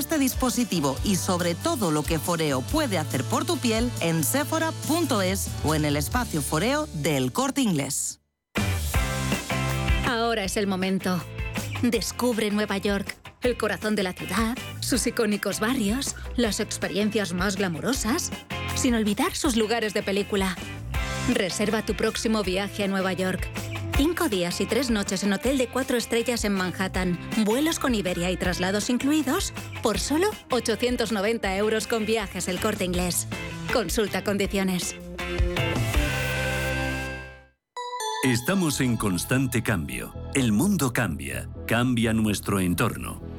este dispositivo y sobre todo lo que Foreo puede hacer por tu piel en sephora.es o en el espacio Foreo del Corte Inglés. Ahora es el momento. Descubre Nueva York, el corazón de la ciudad, sus icónicos barrios, las experiencias más glamurosas, sin olvidar sus lugares de película. Reserva tu próximo viaje a Nueva York. Cinco días y tres noches en hotel de cuatro estrellas en Manhattan, vuelos con Iberia y traslados incluidos, por solo 890 euros con viajes el corte inglés. Consulta condiciones. Estamos en constante cambio. El mundo cambia. Cambia nuestro entorno.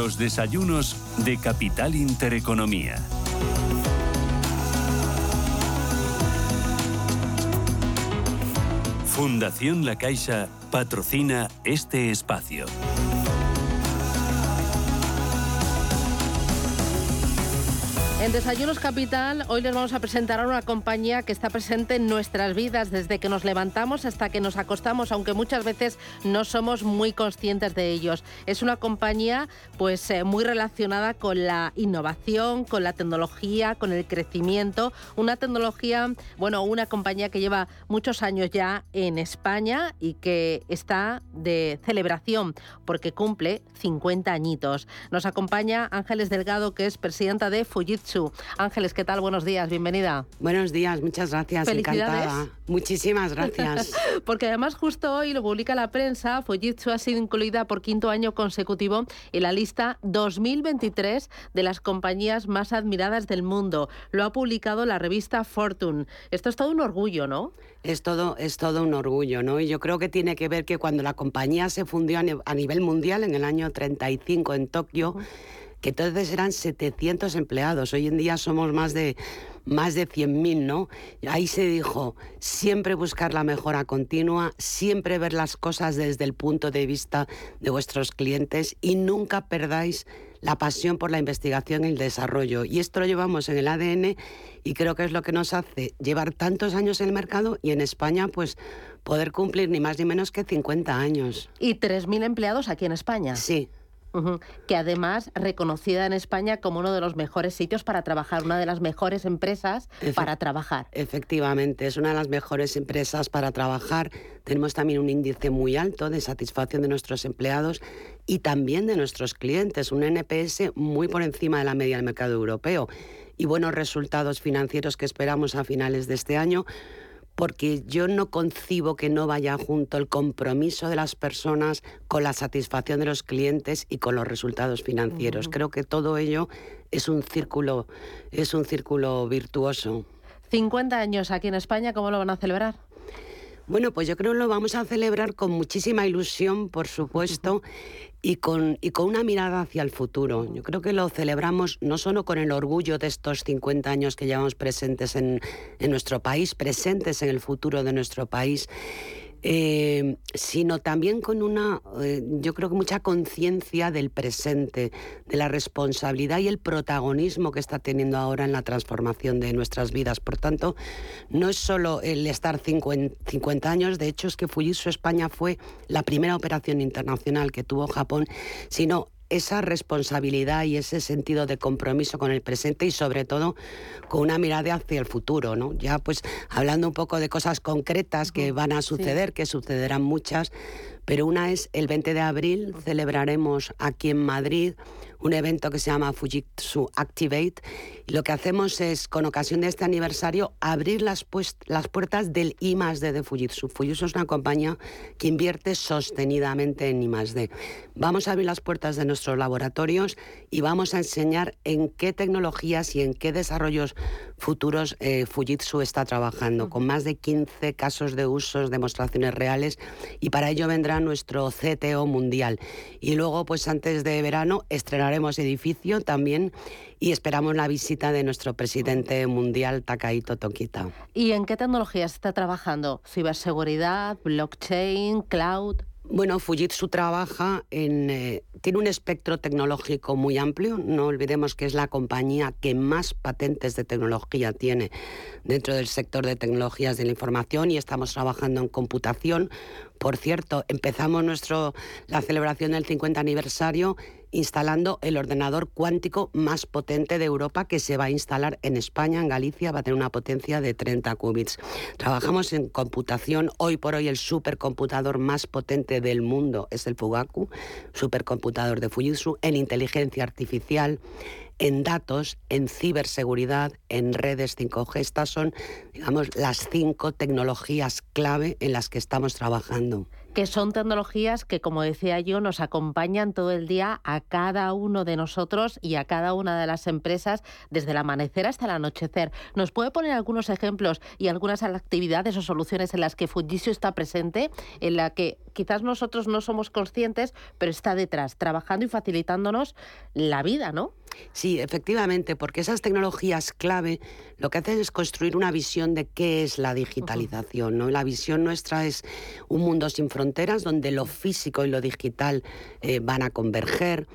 Los desayunos de Capital Intereconomía. Fundación La Caixa patrocina este espacio. En Desayunos Capital, hoy les vamos a presentar a una compañía que está presente en nuestras vidas desde que nos levantamos hasta que nos acostamos, aunque muchas veces no somos muy conscientes de ellos. Es una compañía pues eh, muy relacionada con la innovación, con la tecnología, con el crecimiento, una tecnología, bueno, una compañía que lleva muchos años ya en España y que está de celebración porque cumple 50 añitos. Nos acompaña Ángeles Delgado, que es presidenta de Fujitsu Ángeles, ¿qué tal? Buenos días, bienvenida. Buenos días, muchas gracias, encantada. Muchísimas gracias. Porque además justo hoy lo publica la prensa, Fujitsu ha sido incluida por quinto año consecutivo en la lista 2023 de las compañías más admiradas del mundo. Lo ha publicado la revista Fortune. Esto es todo un orgullo, ¿no? Es todo, es todo un orgullo, ¿no? Y yo creo que tiene que ver que cuando la compañía se fundió a nivel mundial en el año 35 en Tokio, que entonces eran 700 empleados, hoy en día somos más de, más de 100.000, ¿no? Ahí se dijo, siempre buscar la mejora continua, siempre ver las cosas desde el punto de vista de vuestros clientes y nunca perdáis la pasión por la investigación y el desarrollo. Y esto lo llevamos en el ADN y creo que es lo que nos hace llevar tantos años en el mercado y en España, pues poder cumplir ni más ni menos que 50 años. ¿Y 3.000 empleados aquí en España? Sí que además reconocida en España como uno de los mejores sitios para trabajar, una de las mejores empresas para trabajar. Efectivamente, es una de las mejores empresas para trabajar. Tenemos también un índice muy alto de satisfacción de nuestros empleados y también de nuestros clientes, un NPS muy por encima de la media del mercado europeo y buenos resultados financieros que esperamos a finales de este año porque yo no concibo que no vaya junto el compromiso de las personas con la satisfacción de los clientes y con los resultados financieros. Creo que todo ello es un círculo, es un círculo virtuoso. 50 años aquí en España, ¿cómo lo van a celebrar? Bueno, pues yo creo que lo vamos a celebrar con muchísima ilusión, por supuesto, y con, y con una mirada hacia el futuro. Yo creo que lo celebramos no solo con el orgullo de estos 50 años que llevamos presentes en, en nuestro país, presentes en el futuro de nuestro país, eh, sino también con una, eh, yo creo que mucha conciencia del presente, de la responsabilidad y el protagonismo que está teniendo ahora en la transformación de nuestras vidas. Por tanto, no es solo el estar 50, años, de hecho es que Fujitsu España fue la primera operación internacional que tuvo Japón, sino esa responsabilidad y ese sentido de compromiso con el presente y sobre todo con una mirada hacia el futuro, ¿no? Ya pues hablando un poco de cosas concretas que van a suceder, que sucederán muchas, pero una es el 20 de abril celebraremos aquí en Madrid un evento que se llama Fujitsu Activate. Y lo que hacemos es, con ocasión de este aniversario, abrir las, las puertas del I de Fujitsu. Fujitsu es una compañía que invierte sostenidamente en I Vamos a abrir las puertas de nuestros laboratorios y vamos a enseñar en qué tecnologías y en qué desarrollos futuros eh, Fujitsu está trabajando, con más de 15 casos de usos, demostraciones reales, y para ello vendrá nuestro CTO mundial. Y luego, pues antes de verano, estrenar estrenaremos edificio también y esperamos la visita de nuestro presidente mundial, Takahito Tokita. ¿Y en qué tecnologías está trabajando? ¿Ciberseguridad, blockchain, cloud? Bueno, Fujitsu trabaja en... Eh, tiene un espectro tecnológico muy amplio. No olvidemos que es la compañía que más patentes de tecnología tiene dentro del sector de tecnologías de la información y estamos trabajando en computación. Por cierto, empezamos nuestro, la celebración del 50 aniversario instalando el ordenador cuántico más potente de Europa que se va a instalar en España, en Galicia, va a tener una potencia de 30 qubits. Trabajamos en computación, hoy por hoy el supercomputador más potente del mundo es el Fugaku, supercomputador de Fujitsu, en inteligencia artificial, en datos, en ciberseguridad, en redes 5G. Estas son, digamos, las cinco tecnologías clave en las que estamos trabajando que son tecnologías que, como decía yo, nos acompañan todo el día a cada uno de nosotros y a cada una de las empresas desde el amanecer hasta el anochecer. ¿Nos puede poner algunos ejemplos y algunas actividades o soluciones en las que Fujitsu está presente, en la que quizás nosotros no somos conscientes, pero está detrás, trabajando y facilitándonos la vida, ¿no? Sí, efectivamente, porque esas tecnologías clave lo que hacen es construir una visión de qué es la digitalización. ¿no? La visión nuestra es un mundo sin fronteras donde lo físico y lo digital eh, van a converger.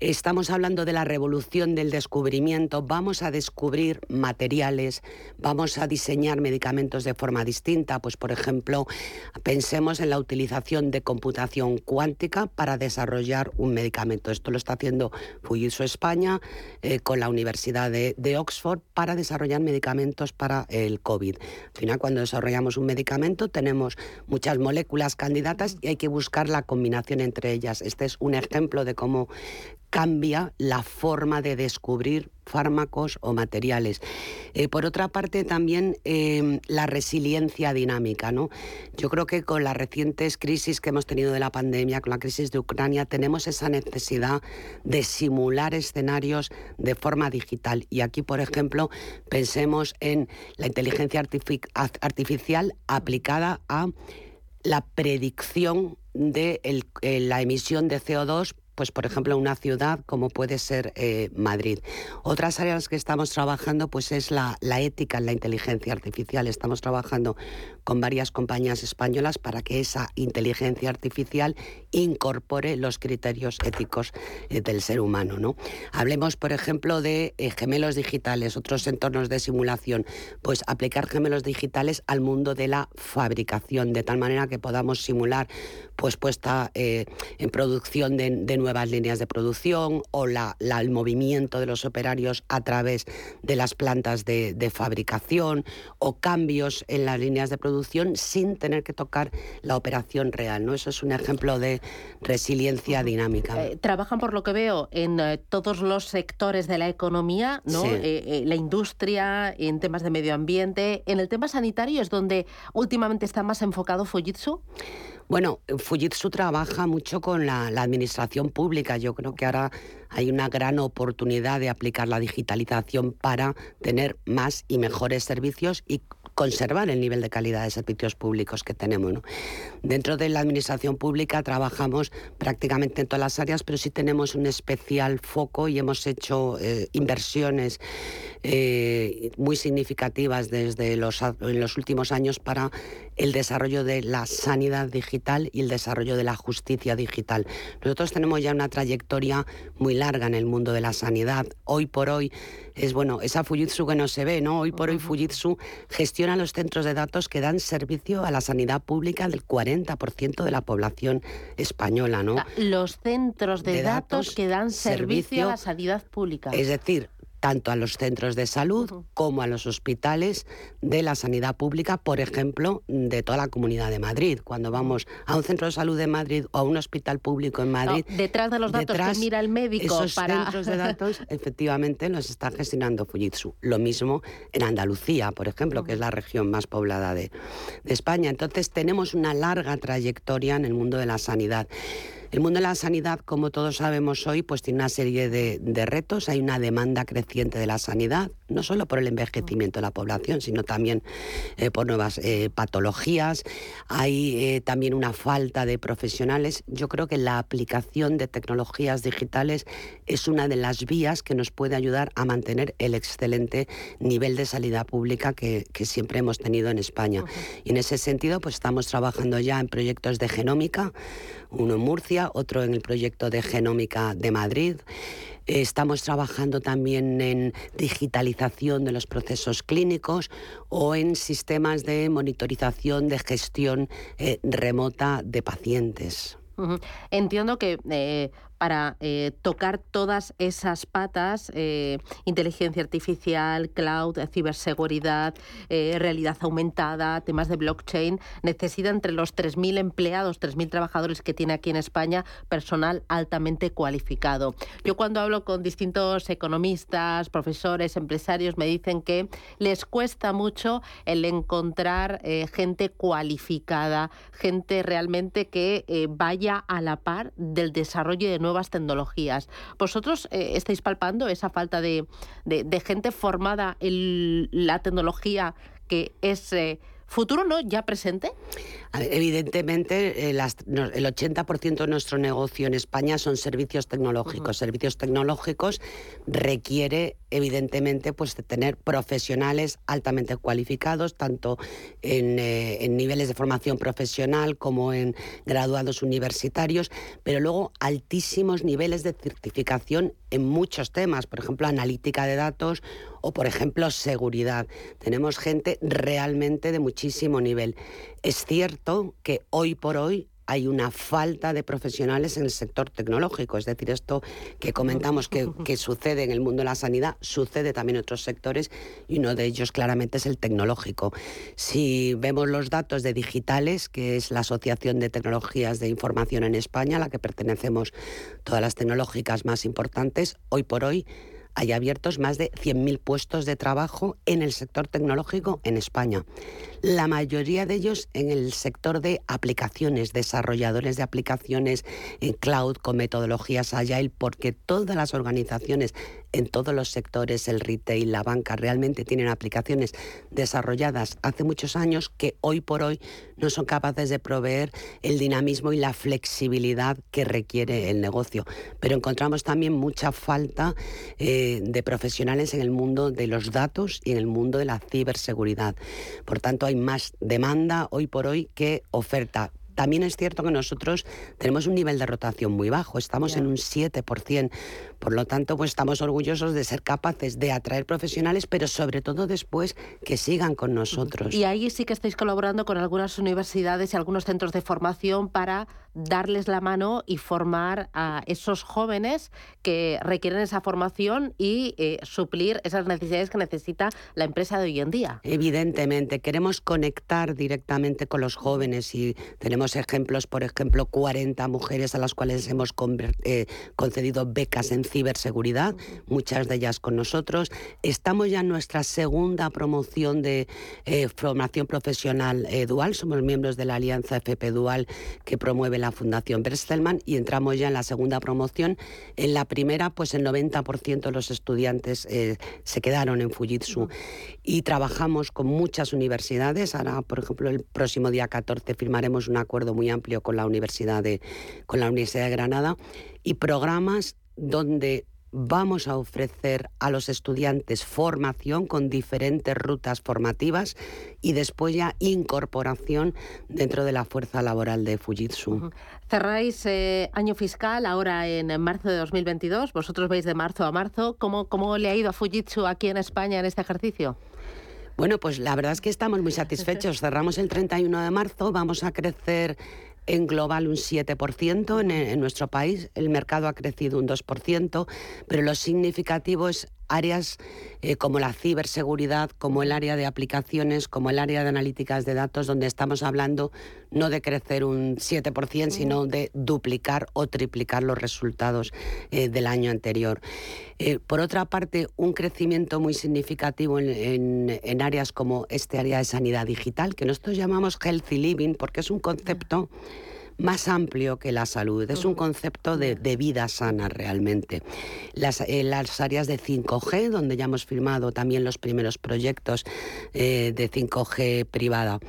Estamos hablando de la revolución del descubrimiento. Vamos a descubrir materiales, vamos a diseñar medicamentos de forma distinta. Pues, por ejemplo, pensemos en la utilización de computación cuántica para desarrollar un medicamento. Esto lo está haciendo Fujitsu España eh, con la Universidad de, de Oxford para desarrollar medicamentos para el COVID. Al final, cuando desarrollamos un medicamento, tenemos muchas moléculas candidatas y hay que buscar la combinación entre ellas. Este es un ejemplo de cómo cambia la forma de descubrir fármacos o materiales. Eh, por otra parte, también em, la resiliencia dinámica. ¿no? Yo creo que con las recientes crisis que hemos tenido de la pandemia, con la crisis de Ucrania, tenemos esa necesidad de simular escenarios de forma digital. Y aquí, por ejemplo, pensemos en la inteligencia artificial aplicada a la predicción de eh, la emisión de CO2 pues por ejemplo una ciudad como puede ser eh, Madrid. Otras áreas que estamos trabajando pues es la, la, ética en la inteligencia artificial. Estamos trabajando con varias compañías españolas para que esa inteligencia artificial incorpore los criterios éticos eh, del ser humano. ¿no? Hablemos, por ejemplo, de eh, gemelos digitales, otros entornos de simulación. Pues aplicar gemelos digitales al mundo de la fabricación, de tal manera que podamos simular pues puesta en producción de, de nuevas líneas de producción o la, el movimiento de los operarios a través de las plantas de, fabricación o cambios en las líneas de producción sin tener que tocar la operación real. ¿no? Eso es un ejemplo de resiliencia dinámica. Eh, trabajan, por lo que veo, en eh, todos los sectores de la economía, ¿no? Eh, la industria, en temas de medio ambiente. En el tema sanitario es donde últimamente está más enfocado Fujitsu. Bueno, Fujitsu trabaja mucho con la, administración pública. Yo creo que ahora hay una gran oportunidad de aplicar la digitalización para tener más y mejores servicios y conservar el nivel de calidad de servicios públicos que tenemos. Dentro de la administración pública trabajamos prácticamente en todas las áreas, pero sí tenemos un especial foco y hemos hecho eh, inversiones eh, muy significativas desde en los últimos años para el desarrollo de la sanidad digital y el desarrollo de la justicia digital. Nosotros tenemos ya una trayectoria muy larga en el mundo de la sanidad. Hoy por hoy es bueno, esa Fujitsu que no se ve, ¿no? Hoy por hoy Fujitsu gestiona los centros de datos que dan servicio a la sanidad pública del 40% de la población española, ¿no? Los centros de, datos, que dan servicio a la sanidad pública. Es decir, tanto a los centros de salud como a los hospitales de la sanidad pública, por ejemplo, de toda la Comunidad de Madrid. Cuando vamos a un centro de salud de Madrid o a un hospital público en Madrid... detrás de los datos que mira el médico esos centros de datos, efectivamente, los está gestionando Fujitsu. Lo mismo en Andalucía, por ejemplo, que es la región más poblada de, de España. Entonces, tenemos una larga trayectoria en el mundo de la sanidad. El mundo de la sanidad, como todos sabemos hoy, pues tiene una serie de, retos. Hay una demanda creciente de la sanidad, no solo por el envejecimiento de la población, sino también eh, por nuevas eh, patologías. Hay eh, también una falta de profesionales. Yo creo que la aplicación de tecnologías digitales es una de las vías que nos puede ayudar a mantener el excelente nivel de salida pública que, siempre hemos tenido en España. Y en ese sentido, pues estamos trabajando ya en proyectos de genómica uno en Murcia, otro en el proyecto de Genómica de Madrid. Estamos trabajando también en digitalización de los procesos clínicos o en sistemas de monitorización de gestión eh, remota de pacientes. Entiendo que eh, para eh, tocar todas esas patas, eh, inteligencia artificial, cloud, ciberseguridad, realidad aumentada, temas de blockchain, necesita entre los 3.000 empleados, 3.000 trabajadores que tiene aquí en España, personal altamente cualificado. Yo cuando hablo con distintos economistas, profesores, empresarios, me dicen que les cuesta mucho el encontrar gente cualificada, gente realmente que vaya a la par del desarrollo de nuevas tecnologías. ¿Vosotros eh, estáis palpando esa falta de, gente formada en la tecnología que es... Eh, ¿Futuro no? ¿Ya presente? Evidentemente, eh, el 80% de nuestro negocio en España son servicios tecnológicos. Servicios tecnológicos requiere, evidentemente, pues de tener profesionales altamente cualificados, tanto en, eh, en, niveles de formación profesional como en graduados universitarios, pero luego altísimos niveles de certificación en muchos temas, por ejemplo, analítica de datos o, por ejemplo, seguridad. Tenemos gente realmente de muchísimo nivel. Es cierto que hoy por hoy hay una falta de profesionales en el sector tecnológico. Es decir, esto que comentamos que, sucede en el mundo de la sanidad, sucede también en otros sectores y uno de ellos claramente es el tecnológico. Si vemos los datos de Digitales, que es la Asociación de Tecnologías de Información en España, a la que pertenecemos todas las tecnológicas más importantes, hoy por hoy hay abiertos más de 100.000 puestos de trabajo en el sector tecnológico en España. La mayoría de ellos en el sector de aplicaciones, desarrolladores de aplicaciones en cloud con metodologías Agile, porque todas las organizaciones en todos los sectores, el retail, la banca, realmente tienen aplicaciones desarrolladas hace muchos años que hoy por hoy no son capaces de proveer el dinamismo y la flexibilidad que requiere el negocio. Pero encontramos también mucha falta eh, de profesionales en el mundo de los datos y en el mundo de la ciberseguridad. Por tanto, hay más demanda hoy por hoy que oferta también es cierto que nosotros tenemos un nivel de rotación muy bajo, estamos en un 7%. Por lo tanto, pues estamos orgullosos de ser capaces de atraer profesionales, pero sobre todo después que sigan con nosotros. Y ahí sí que estáis colaborando con algunas universidades y algunos centros de formación para darles la mano y formar a esos jóvenes que requieren esa formación y eh, suplir esas necesidades que necesita la empresa de hoy en día. Evidentemente, queremos conectar directamente con los jóvenes y tenemos ejemplos, por ejemplo, 40 mujeres a las cuales hemos eh, concedido becas en ciberseguridad, muchas de ellas con nosotros. Estamos ya en nuestra segunda promoción de eh, formación profesional dual, somos miembros de la Alianza FP Dual que promueve la la Fundación Berstelman y entramos ya en la segunda promoción. En la primera, pues el 90% de los estudiantes eh, se quedaron en Fujitsu y trabajamos con muchas universidades. Ahora, por ejemplo, el próximo día 14 firmaremos un acuerdo muy amplio con la Universidad de, con la Universidad de Granada y programas donde vamos a ofrecer a los estudiantes formación con diferentes rutas formativas y después ya incorporación dentro de la fuerza laboral de Fujitsu. Cerráis eh, año fiscal ahora en marzo de 2022. Vosotros veis de marzo a marzo. ¿Cómo, ¿Cómo le ha ido a Fujitsu aquí en España en este ejercicio? Bueno, pues la verdad es que estamos muy satisfechos. Cerramos el 31 de marzo, vamos a crecer en global un 7% en, en, nuestro país, el mercado ha crecido un 2%, pero lo significativo es áreas eh, como la ciberseguridad, como el área de aplicaciones, como el área de analíticas de datos, donde estamos hablando no de crecer un 7%, sino de duplicar o triplicar los resultados eh, del año anterior. Eh, por otra parte, un crecimiento muy significativo en, en, áreas como este área de sanidad digital, que nosotros llamamos healthy living, porque es un concepto más amplio que la salud. Es un concepto de, vida sana realmente. Las, eh, las, áreas de 5G, donde ya hemos firmado también los primeros proyectos eh, de 5G privada.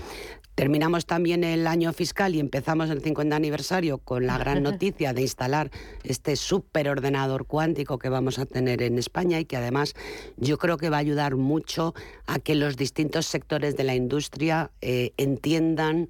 Terminamos también el año fiscal y empezamos el 50 aniversario con la gran noticia de instalar este superordenador cuántico que vamos a tener en España y que además yo creo que va a ayudar mucho a que los distintos sectores de la industria eh, entiendan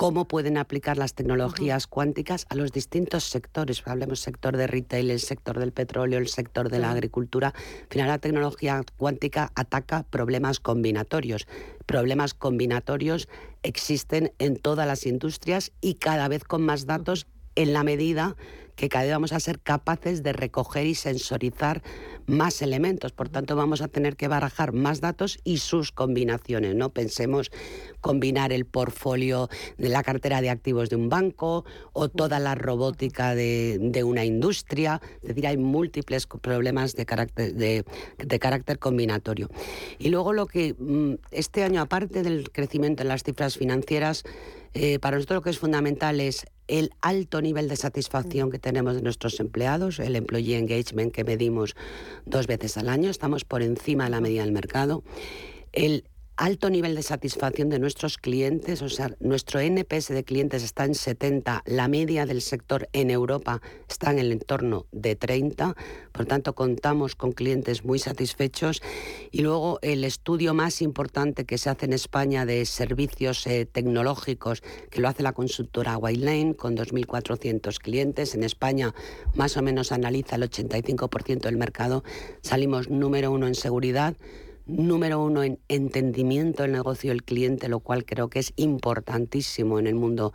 cómo pueden aplicar las tecnologías cuánticas a los distintos sectores. Hablemos sector de retail, el sector del petróleo, el sector de la agricultura. Al final la tecnología cuántica ataca problemas combinatorios. Problemas combinatorios existen en todas las industrias y cada vez con más datos en la medida que cada vez vamos a ser capaces de recoger y sensorizar más elementos. Por tanto, vamos a tener que barajar más datos y sus combinaciones. No pensemos combinar el portfolio de la cartera de activos de un banco o toda la robótica de, una industria. Es decir, hay múltiples problemas de carácter, de, carácter combinatorio. Y luego lo que mm, este año, aparte del crecimiento en las cifras financieras, eh, para nosotros lo que es fundamental es el alto nivel de satisfacción que tenemos de nuestros empleados, el employee engagement que medimos dos veces al año, estamos por encima de la media del mercado, el alto nivel de satisfacción de nuestros clientes, o sea, nuestro NPS de clientes está en 70, la media del sector en Europa está en el entorno de 30, por tanto contamos con clientes muy satisfechos. Y luego el estudio más importante que se hace en España de servicios eh, tecnológicos, que lo hace la consultora Whitelane con 2.400 clientes, en España más o menos analiza el 85% del mercado, salimos número uno en seguridad, número uno en entendimiento del negocio del cliente, lo cual creo que es importantísimo en el mundo,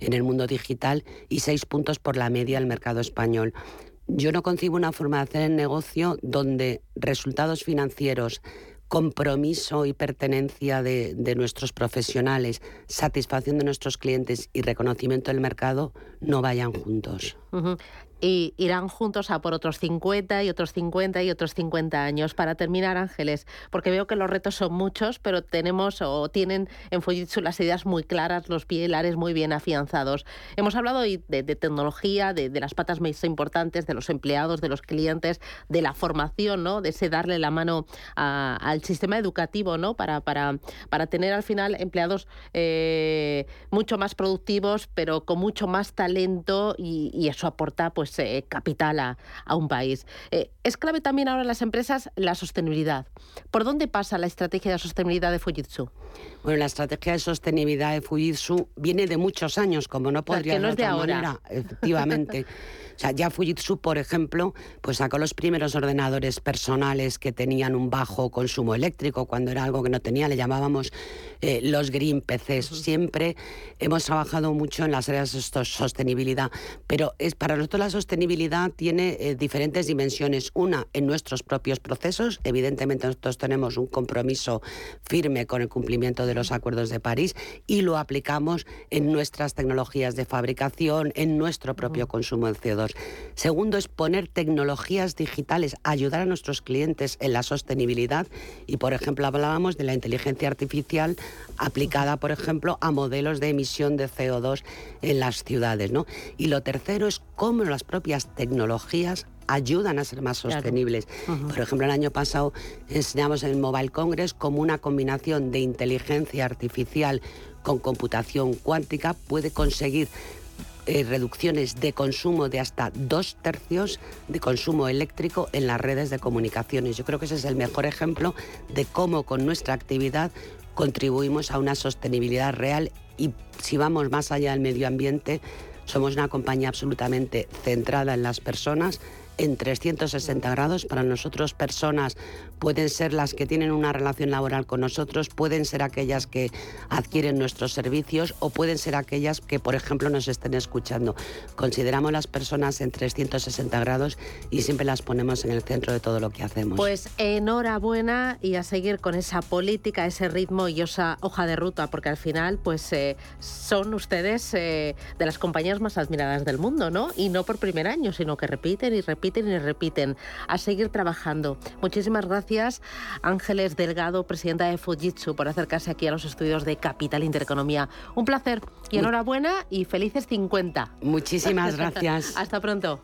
en el mundo digital, y seis puntos por la media del mercado español. Yo no concibo una forma de hacer el negocio donde resultados financieros, compromiso y pertenencia de, nuestros profesionales, satisfacción de nuestros clientes y reconocimiento del mercado no vayan juntos y irán juntos a por otros 50 y otros 50 y otros 50 años. Para terminar, Ángeles, porque veo que los retos son muchos, pero tenemos o tienen en Fujitsu las ideas muy claras, los pilares muy bien afianzados. Hemos hablado de, tecnología, de, las patas más importantes, de los empleados, de los clientes, de la formación, ¿no? de ese darle la mano al sistema educativo ¿no? para, para, para tener al final empleados eh, mucho más productivos, pero con mucho más talento y, y eso aporta pues eh, capital a, un país. Eh, es clave también ahora en las empresas la sostenibilidad. ¿Por dónde pasa la estrategia de sostenibilidad de Fujitsu? Bueno, la estrategia de sostenibilidad de Fujitsu viene de muchos años, como no podría ser de otra manera, efectivamente. O sea, ya Fujitsu, por ejemplo, pues sacó los primeros ordenadores personales que tenían un bajo consumo eléctrico, cuando era algo que no tenía, le llamábamos eh, los green PCs. Siempre hemos trabajado mucho en las áreas de sostenibilidad, pero es, para nosotros la sostenibilidad tiene eh, diferentes dimensiones. Una, en nuestros propios procesos. Evidentemente nosotros tenemos un compromiso firme con el cumplimiento de los acuerdos de París y lo aplicamos en nuestras tecnologías de fabricación, en nuestro propio consumo de CO2. Segundo es poner tecnologías digitales, ayudar a nuestros clientes en la sostenibilidad y, por ejemplo, hablábamos de la inteligencia artificial aplicada, por ejemplo, a modelos de emisión de CO2 en las ciudades. ¿no? Y lo tercero es cómo las propias tecnologías ayudan a ser más sostenibles. Por ejemplo, el año pasado enseñamos en el Mobile Congress como una combinación de inteligencia artificial con computación cuántica puede conseguir eh, reducciones de consumo de hasta dos tercios de consumo eléctrico en las redes de comunicaciones. Yo creo que ese es el mejor ejemplo de cómo con nuestra actividad contribuimos a una sostenibilidad real y si vamos más allá del medio ambiente, somos una compañía absolutamente centrada en las personas, en 360 grados. Para nosotros personas pueden ser las que tienen una relación laboral con nosotros, pueden ser aquellas que adquieren nuestros servicios o pueden ser aquellas que, por ejemplo, nos estén escuchando. Consideramos las personas en 360 grados y siempre las ponemos en el centro de todo lo que hacemos. Pues enhorabuena y a seguir con esa política, ese ritmo y esa hoja de ruta, porque al final pues eh, son ustedes eh, de las compañías más admiradas del mundo, ¿no? Y no por primer año, sino que repiten y repiten y repiten. A seguir trabajando. Muchísimas gracias, Ángeles Delgado, presidenta de Fujitsu, por acercarse aquí a los estudios de Capital Intereconomía. Un placer y enhorabuena y felices 50. Muchísimas gracias. Hasta pronto.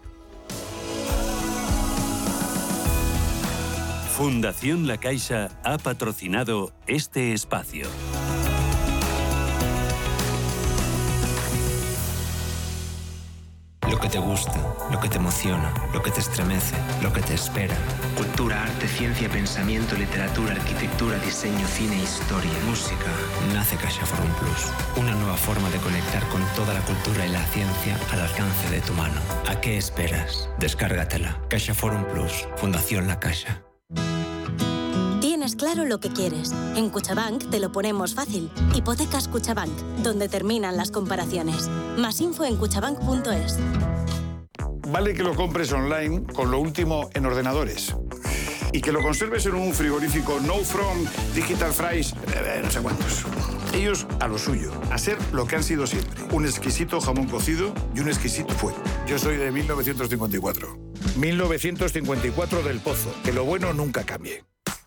Fundación La Caixa ha patrocinado este espacio. Te gusta, lo que te emociona, lo que te estremece, lo que te espera. Cultura, arte, ciencia, pensamiento, literatura, arquitectura, diseño, cine, historia. Música. Nace Caixa Forum Plus. Una nueva forma de conectar con toda la cultura y la ciencia al alcance de tu mano. ¿A qué esperas? Descárgatela. Caixa Forum Plus. Fundación La Caixa. Claro lo que quieres. En Cuchabank te lo ponemos fácil. Hipotecas Cuchabank, donde terminan las comparaciones. Más info en cuchabank.es. Vale que lo compres online con lo último en ordenadores. Y que lo conserves en un frigorífico No From, Digital Fries, eh, no sé cuántos. Ellos a lo suyo, a ser lo que han sido siempre. Un exquisito jamón cocido y un exquisito fuego. Yo soy de 1954. 1954 del Pozo. Que lo bueno nunca cambie.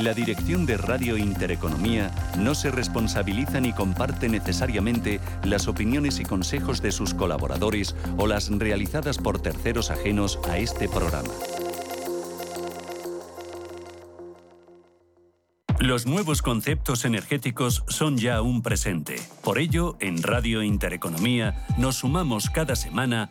La dirección de Radio Intereconomía no se responsabiliza ni comparte necesariamente las opiniones y consejos de sus colaboradores o las realizadas por terceros ajenos a este programa. Los nuevos conceptos energéticos son ya un presente. Por ello, en Radio Intereconomía nos sumamos cada semana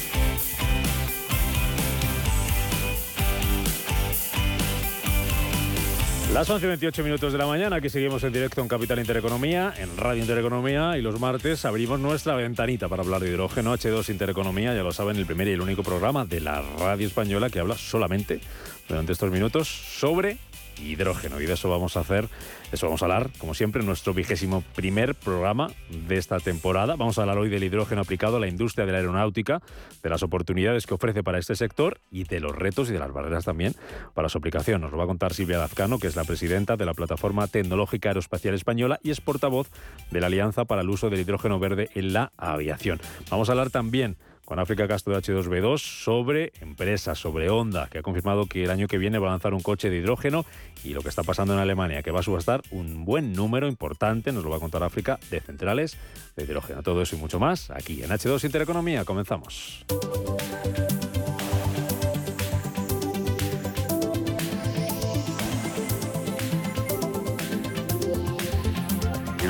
Las 11 y 28 minutos de la mañana, aquí seguimos en directo en Capital Intereconomía, en Radio Intereconomía, y los martes abrimos nuestra ventanita para hablar de hidrógeno H2 Intereconomía, ya lo saben, el primer y el único programa de la radio española que habla solamente durante estos minutos sobre hidrógeno. Y de eso vamos a hacer, eso vamos a hablar, como siempre, en nuestro vigésimo primer programa de esta temporada. Vamos a hablar hoy del hidrógeno aplicado a la industria de la aeronáutica, de las oportunidades que ofrece para este sector y de los retos y de las barreras también para su aplicación. Nos lo va a contar Silvia Lazcano, que es la presidenta de la Plataforma Tecnológica Aeroespacial Española y es portavoz de la Alianza para el Uso del Hidrógeno Verde en la Aviación. Vamos a hablar también con África Castro de H2B2 sobre empresas, sobre Honda, que ha confirmado que el año que viene va a lanzar un coche de hidrógeno y lo que está pasando en Alemania, que va a subastar un buen número importante, nos lo va a contar África, de centrales de hidrógeno. Todo eso y mucho más aquí en H2 Intereconomía. Comenzamos.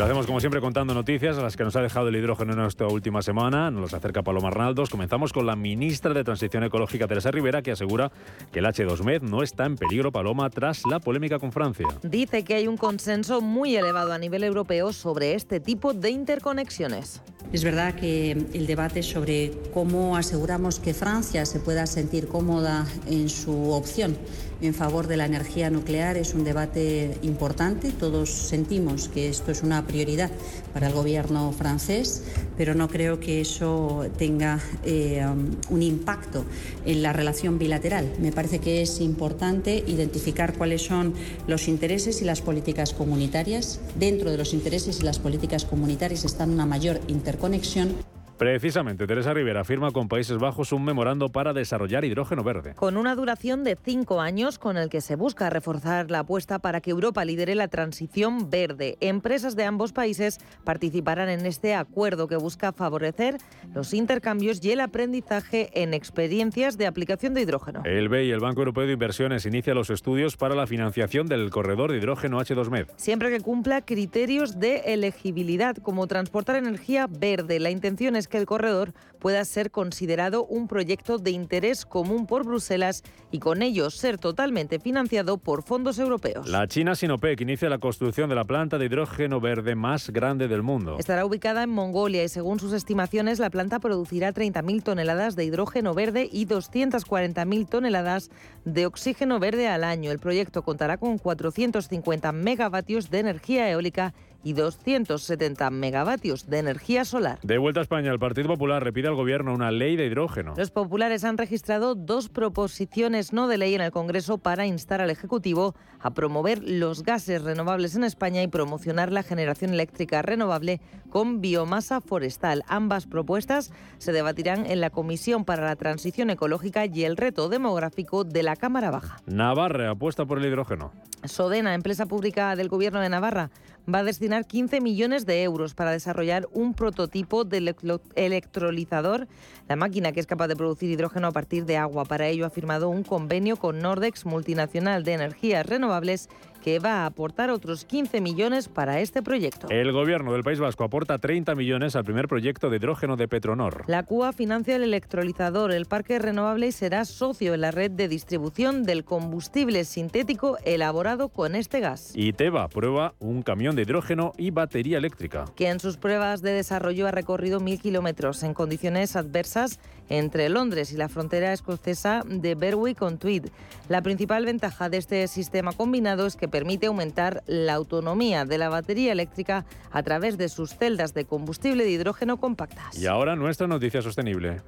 Lo hacemos como siempre contando noticias a las que nos ha dejado el hidrógeno en esta última semana. Nos las acerca Paloma Arnaldos. Comenzamos con la ministra de Transición Ecológica, Teresa Rivera, que asegura que el H2MED no está en peligro, Paloma, tras la polémica con Francia. Dice que hay un consenso muy elevado a nivel europeo sobre este tipo de interconexiones. Es verdad que el debate sobre cómo aseguramos que Francia se pueda sentir cómoda en su opción en favor de la energía nuclear es un debate importante. Todos sentimos que esto es una prioridad para el gobierno francés, pero no creo que eso tenga eh, un impacto en la relación bilateral. Me parece que es importante identificar cuáles son los intereses y las políticas comunitarias. Dentro de los intereses y las políticas comunitarias están una mayor interconexión Precisamente, Teresa Rivera firma con Países Bajos un memorando para desarrollar hidrógeno verde. Con una duración de cinco años, con el que se busca reforzar la apuesta para que Europa lidere la transición verde. Empresas de ambos países participarán en este acuerdo que busca favorecer los intercambios y el aprendizaje en experiencias de aplicación de hidrógeno. El BEI y el Banco Europeo de Inversiones inicia los estudios para la financiación del corredor de hidrógeno H2MED. Siempre que cumpla criterios de elegibilidad, como transportar energía verde. La intención es que el corredor pueda ser considerado un proyecto de interés común por Bruselas y con ello ser totalmente financiado por fondos europeos. La China Sinopec inicia la construcción de la planta de hidrógeno verde más grande del mundo. Estará ubicada en Mongolia y según sus estimaciones la planta producirá 30.000 toneladas de hidrógeno verde y 240.000 toneladas de oxígeno verde al año. El proyecto contará con 450 megavatios de energía eólica y 270 megavatios de energía solar. De vuelta a España, el Partido Popular repite al Gobierno una ley de hidrógeno. Los populares han registrado dos proposiciones no de ley en el Congreso para instar al Ejecutivo a promover los gases renovables en España y promocionar la generación eléctrica renovable con biomasa forestal. Ambas propuestas se debatirán en la Comisión para la Transición Ecológica y el Reto Demográfico de la Cámara Baja. Navarra apuesta por el hidrógeno. Sodena, empresa pública del Gobierno de Navarra, va a destinar 15 millones de euros para desarrollar un prototipo de electrolizador, la máquina que es capaz de producir hidrógeno a partir de agua. Para ello ha firmado un convenio con Nordex, multinacional de energías renovables, que va a aportar otros 15 millones para este proyecto. El gobierno del País Vasco aporta 30 millones al primer proyecto de hidrógeno de Petronor. La CUA financia el electrolizador, el parque renovable y será socio en la red de distribución del combustible sintético elaborado con este gas. Y Teva prueba un camión de hidrógeno y batería eléctrica. Que en sus pruebas de desarrollo ha recorrido mil kilómetros en condiciones adversas entre Londres y la frontera escocesa de Berwick-on-Tweed. La principal ventaja de este sistema combinado es que permite aumentar la autonomía de la batería eléctrica a través de sus celdas de combustible de hidrógeno compactas. Y ahora nuestra noticia sostenible.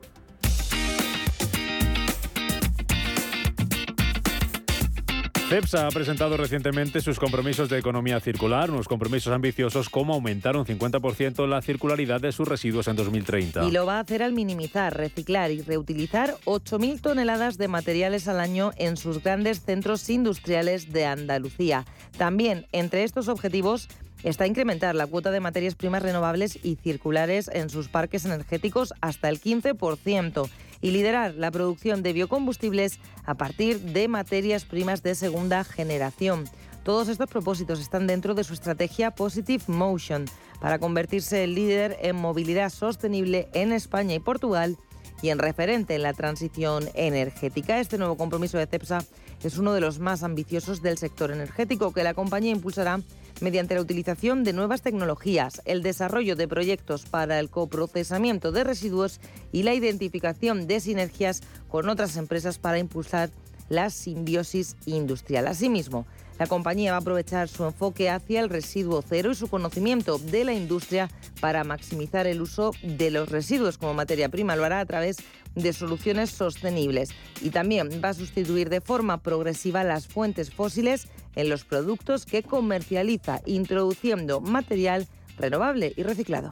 CEPSA ha presentado recientemente sus compromisos de economía circular, unos compromisos ambiciosos como aumentar un 50% la circularidad de sus residuos en 2030. Y lo va a hacer al minimizar, reciclar y reutilizar 8.000 toneladas de materiales al año en sus grandes centros industriales de Andalucía. También entre estos objetivos está incrementar la cuota de materias primas renovables y circulares en sus parques energéticos hasta el 15% y liderar la producción de biocombustibles a partir de materias primas de segunda generación. Todos estos propósitos están dentro de su estrategia Positive Motion para convertirse en líder en movilidad sostenible en España y Portugal y en referente en la transición energética. Este nuevo compromiso de CEPSA es uno de los más ambiciosos del sector energético que la compañía impulsará mediante la utilización de nuevas tecnologías, el desarrollo de proyectos para el coprocesamiento de residuos y la identificación de sinergias con otras empresas para impulsar la simbiosis industrial. Asimismo, la compañía va a aprovechar su enfoque hacia el residuo cero y su conocimiento de la industria para maximizar el uso de los residuos como materia prima. Lo hará a través de soluciones sostenibles y también va a sustituir de forma progresiva las fuentes fósiles en los productos que comercializa, introduciendo material renovable y reciclado.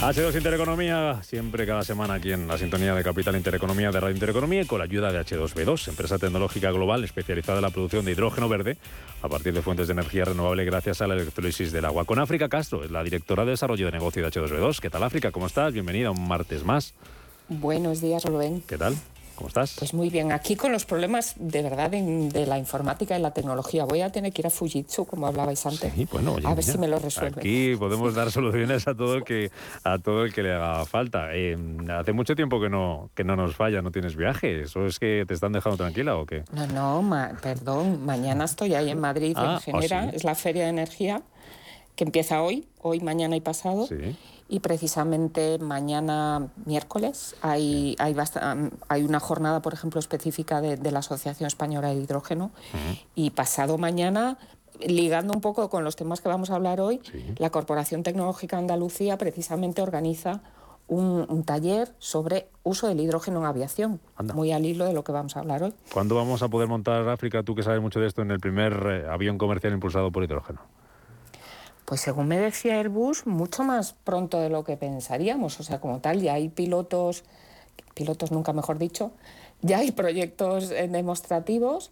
H2 Intereconomía, siempre cada semana aquí en la sintonía de Capital Intereconomía de Radio Intereconomía y con la ayuda de H2B2, empresa tecnológica global especializada en la producción de hidrógeno verde a partir de fuentes de energía renovable gracias a la electrólisis del agua. Con África Castro, es la directora de desarrollo de negocio de H2B2. ¿Qué tal África? ¿Cómo estás? Bienvenida un martes más. Buenos días, Rubén. ¿Qué tal? ¿Cómo estás? Pues muy bien, aquí con los problemas de verdad de, la informática y la tecnología. Voy a tener que ir a Fujitsu, como hablabais antes. Sí, bueno, a ver si me lo resuelven. Aquí podemos dar soluciones a todo el que, a todo el que le haga falta. Eh, hace mucho tiempo que no, que no nos falla, no tienes viajes. ¿O es que te están dejando tranquila o qué? No, no, perdón. Mañana estoy ahí en Madrid, en ah, Genera. ¿ah, es la Feria de Energía que empieza hoy, hoy, mañana y pasado. Sí. Y precisamente mañana miércoles hay, hay, hay, una jornada, por ejemplo, específica de, la Asociación Española de Hidrógeno. Y pasado mañana ligando un poco con los temas que vamos a hablar hoy, la Corporación Tecnológica Andalucía precisamente organiza un, taller sobre uso del hidrógeno en aviación, muy al hilo de lo que vamos a hablar hoy. ¿Cuándo vamos a poder montar, África, tú que sabes mucho de esto, en el primer eh, avión comercial impulsado por hidrógeno? Pues según me decía Airbus, mucho más pronto de lo que pensaríamos. O sea, como tal, ya hay pilotos, pilotos nunca mejor dicho, ya hay proyectos eh, demostrativos,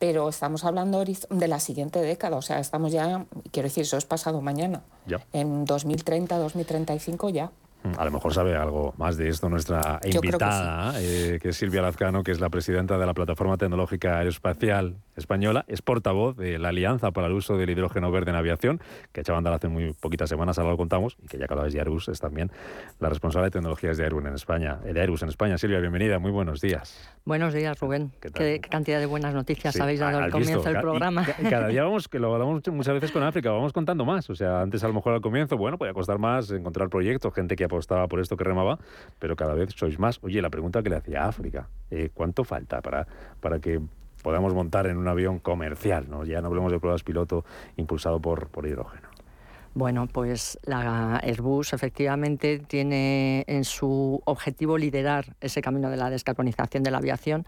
pero estamos hablando de la siguiente década. O sea, estamos ya, quiero decir, eso es pasado mañana. En 2030, 2035 ya. A lo mejor sabe algo más de esto nuestra invitada, eh, que, es Silvia Lazcano, que es la presidenta de la Plataforma Tecnológica Aeroespacial Española, es portavoz de la Alianza para el Uso del Hidrógeno Verde en Aviación, que echaba a andar hace muy poquitas semanas, ahora lo contamos, y que ya cada vez de Airbus es también la responsable de tecnologías de Airbus en España. Eh, de Airbus en España. Silvia, bienvenida, muy buenos días. Buenos días, Rubén. ¿Qué, cantidad de buenas noticias habéis dado al comienzo del programa. cada día vamos, que lo hablamos muchas veces con África, vamos contando más. O sea, antes a lo mejor al comienzo, bueno, podía costar más encontrar proyectos, gente que apostaba por esto que remaba, pero cada vez sois más. Oye, la pregunta que le hacía África, eh, ¿cuánto falta para, para que podamos montar en un avión comercial? ¿no? Ya no hablemos de pruebas piloto impulsado por, por hidrógeno. Bueno, pues la Airbus efectivamente tiene en su objetivo liderar ese camino de la descarbonización de la aviación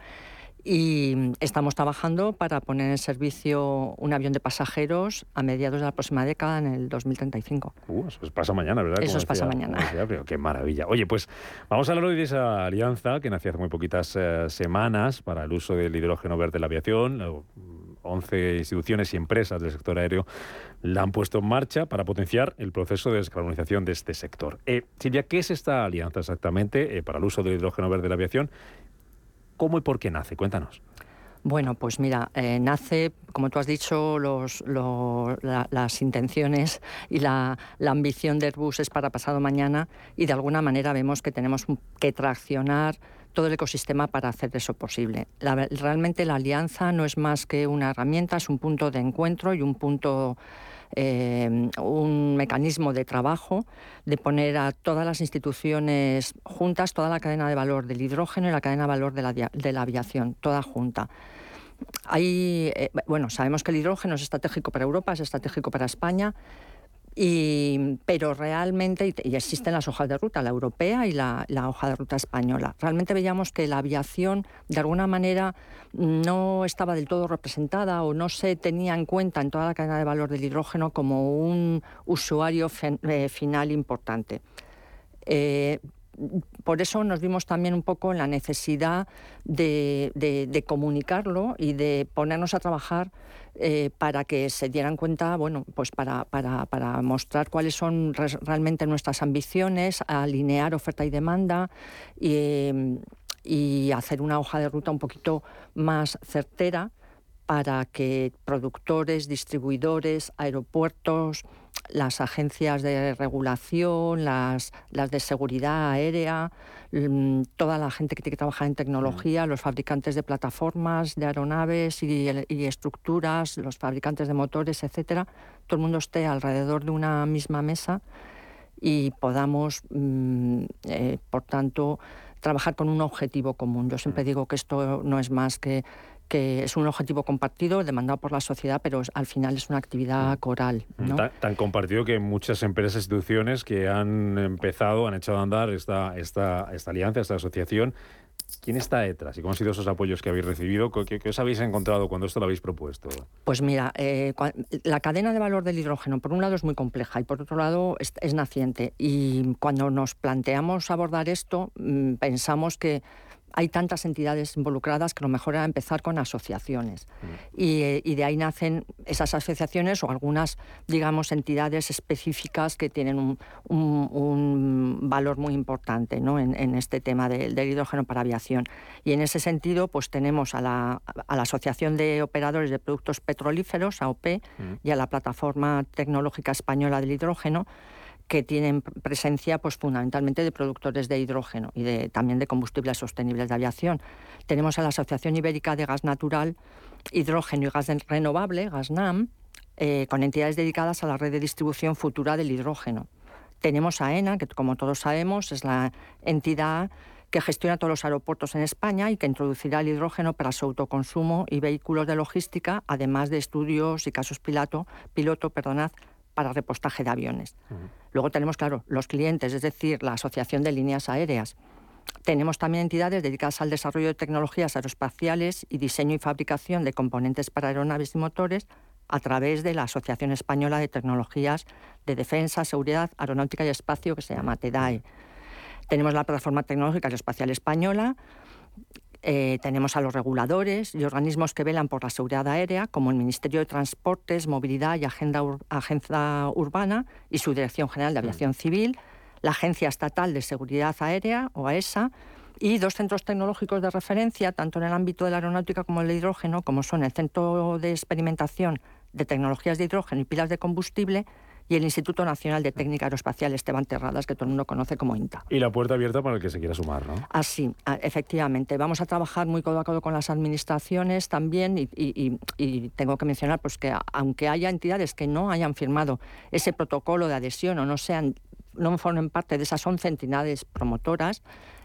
y estamos trabajando para poner en servicio un avión de pasajeros a mediados de la próxima década, en el 2035. Uh, eso es pasa mañana, ¿verdad? Eso es pasa mañana. qué maravilla. Oye, pues vamos a hablar hoy de esa alianza que nació hace muy poquitas eh, semanas para el uso del hidrógeno verde en la aviación. 11 instituciones y empresas del sector aéreo la han puesto en marcha para potenciar el proceso de descarbonización de este sector. Eh, Silvia, ¿qué es esta alianza exactamente eh, para el uso del hidrógeno verde en la aviación ¿Cómo y por qué nace? Cuéntanos. Bueno, pues mira, eh, nace, como tú has dicho, las intenciones y la, ambición de Airbus es para pasado mañana y de alguna manera vemos que tenemos que traccionar todo el ecosistema para hacer eso posible. realmente la alianza no es más que una herramienta, es un punto de encuentro y un punto eh, un mecanismo de trabajo de poner a todas las instituciones juntas, toda la cadena de valor del hidrógeno y la cadena de valor de la, aviación, toda junta. Hay, eh, bueno, sabemos que el hidrógeno es estratégico para Europa, es estratégico para España, y, pero realmente, y, existen las hojas de ruta, la europea y la, hoja de ruta española, realmente veíamos que la aviación de alguna manera no estaba del todo representada o no se tenía en cuenta en toda la cadena de valor del hidrógeno como un usuario eh, final importante. Eh, por eso nos vimos también un poco en la necesidad de, comunicarlo y de ponernos a trabajar eh, para que se dieran cuenta, bueno, pues para, mostrar cuáles son realmente nuestras ambiciones, alinear oferta y demanda y hacer una hoja de ruta un poquito más certera para que productores, distribuidores, aeropuertos, las agencias de regulación, las, las de seguridad aérea, mm, toda la gente que tiene que trabajar en tecnología, mm. los fabricantes de plataformas, de aeronaves y, estructuras, los fabricantes de motores, etcétera, todo el mundo esté alrededor de una misma mesa y podamos, mm, eh, por tanto, trabajar con un objetivo común. Yo siempre digo que esto no es más que que es un objetivo compartido, demandado por la sociedad, pero al final es una actividad coral. Tan, compartido que muchas empresas, e instituciones que han empezado, han echado a andar esta, esta, esta alianza, esta asociación, ¿Quién está detrás y cómo han sido esos apoyos que habéis recibido? ¿Qué, os habéis encontrado cuando esto lo habéis propuesto? Pues mira, eh, la cadena de valor del hidrógeno, por un lado, es muy compleja y por otro lado, es, naciente. Y cuando nos planteamos abordar esto, mm, pensamos que hay tantas entidades involucradas que lo mejor era empezar con asociaciones. Y, y, de ahí nacen esas asociaciones o algunas, digamos, entidades específicas que tienen un, un, valor muy importante ¿no? en, en, este tema del hidrógeno para aviación. Y en ese sentido, pues tenemos a la, a la Asociación de Operadores de Productos Petrolíferos, AOP, y a la Plataforma Tecnológica Española del Hidrógeno, que tienen presencia pues, fundamentalmente de productores de hidrógeno y de, también de combustibles sostenibles de aviación. Tenemos a la Asociación Ibérica de Gas Natural, Hidrógeno y Gas Renovable, GASNAM, eh, con entidades dedicadas a la red de distribución futura del hidrógeno. Tenemos a ENA, que como todos sabemos es la entidad que gestiona todos los aeropuertos en España y que introducirá el hidrógeno para su autoconsumo y vehículos de logística, además de estudios y casos piloto, piloto perdonad, para repostaje de aviones. Luego tenemos, claro, los clientes, es decir, la Asociación de Líneas Aéreas. Tenemos también entidades dedicadas al desarrollo de tecnologías aeroespaciales y diseño y fabricación de componentes para aeronaves y motores a través de la Asociación Española de Tecnologías de Defensa, Seguridad, Aeronáutica y Espacio, que se llama TEDAE. Tenemos la Plataforma Tecnológica Aeroespacial Española, eh, tenemos a los reguladores y organismos que velan por la seguridad aérea, como el Ministerio de Transportes, Movilidad y Agenda Agencia Urbana y su Dirección General de mm. Aviación Civil, la Agencia Estatal de Seguridad Aérea, o AESA, y dos centros tecnológicos de referencia, tanto en el ámbito de la aeronáutica como el de hidrógeno, como son el Centro de Experimentación de Tecnologías de Hidrógeno y Pilas de Combustible y el Instituto Nacional de Técnica Aeroespacial Esteban Terradas, que todo el mundo conoce como INTA. Y la puerta abierta para el que se quiera sumar, ¿no? Así, efectivamente. Vamos a trabajar muy codo a codo con las administraciones también y, tengo que mencionar pues, que aunque haya entidades que no hayan firmado ese protocolo de adhesión o no sean no formen parte de esas 11 entidades promotoras,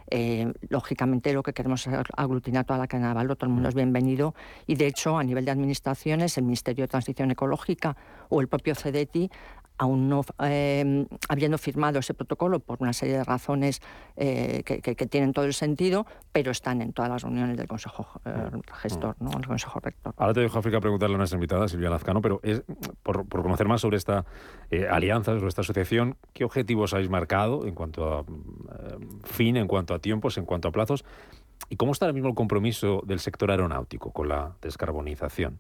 eh, lógicamente lo que queremos es aglutinar toda la cadena de valor, todo el mundo es bienvenido y de hecho a nivel de administraciones, el Ministerio de Transición Ecológica o el propio CEDETI aún no em, habiendo firmado ese protocolo por una serie de razones eh, que, tienen todo el sentido, pero están en todas las reuniones del Consejo eh, Gestor, ¿no? el Consejo Rector. Ahora te dejo, África, preguntarle a nuestra invitada, Silvia Lazcano, pero es por, conocer más sobre esta eh, alianza, sobre esta asociación, ¿qué objetivos habéis marcado en cuanto a fin, en cuanto a tiempos, en cuanto a plazos? ¿Y cómo está ahora mismo el compromiso del sector aeronáutico con la descarbonización?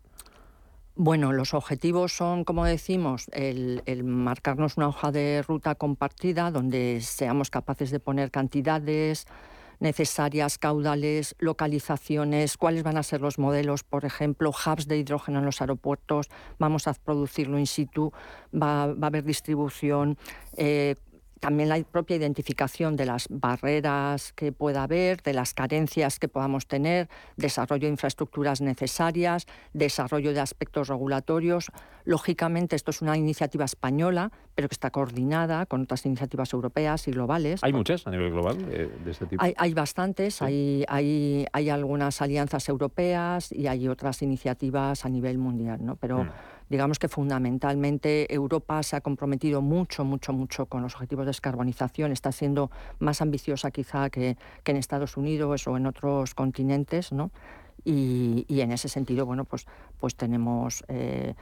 Bueno, los objetivos son, como decimos, el, marcarnos una hoja de ruta compartida donde seamos capaces de poner cantidades necesarias, caudales, localizaciones, cuáles van a ser los modelos, por ejemplo, hubs de hidrógeno en los aeropuertos, vamos a producirlo in situ, va, a haber distribución, eh, también la propia identificación de las barreras que pueda haber, de las carencias que podamos tener, desarrollo de infraestructuras necesarias, desarrollo de aspectos regulatorios. Lógicamente, esto es una iniciativa española, pero que está coordinada con otras iniciativas europeas y globales. ¿Hay muchas a nivel global eh, de este tipo? Hay, bastantes, hay, hay, hay, algunas alianzas europeas y hay otras iniciativas a nivel mundial, ¿no? Pero... Mm digamos que fundamentalmente Europa se ha comprometido mucho, mucho, mucho con los objetivos de descarbonización, está siendo más ambiciosa quizá que, en Estados Unidos o en otros continentes, ¿no? Y, en ese sentido, bueno, pues, pues tenemos eh,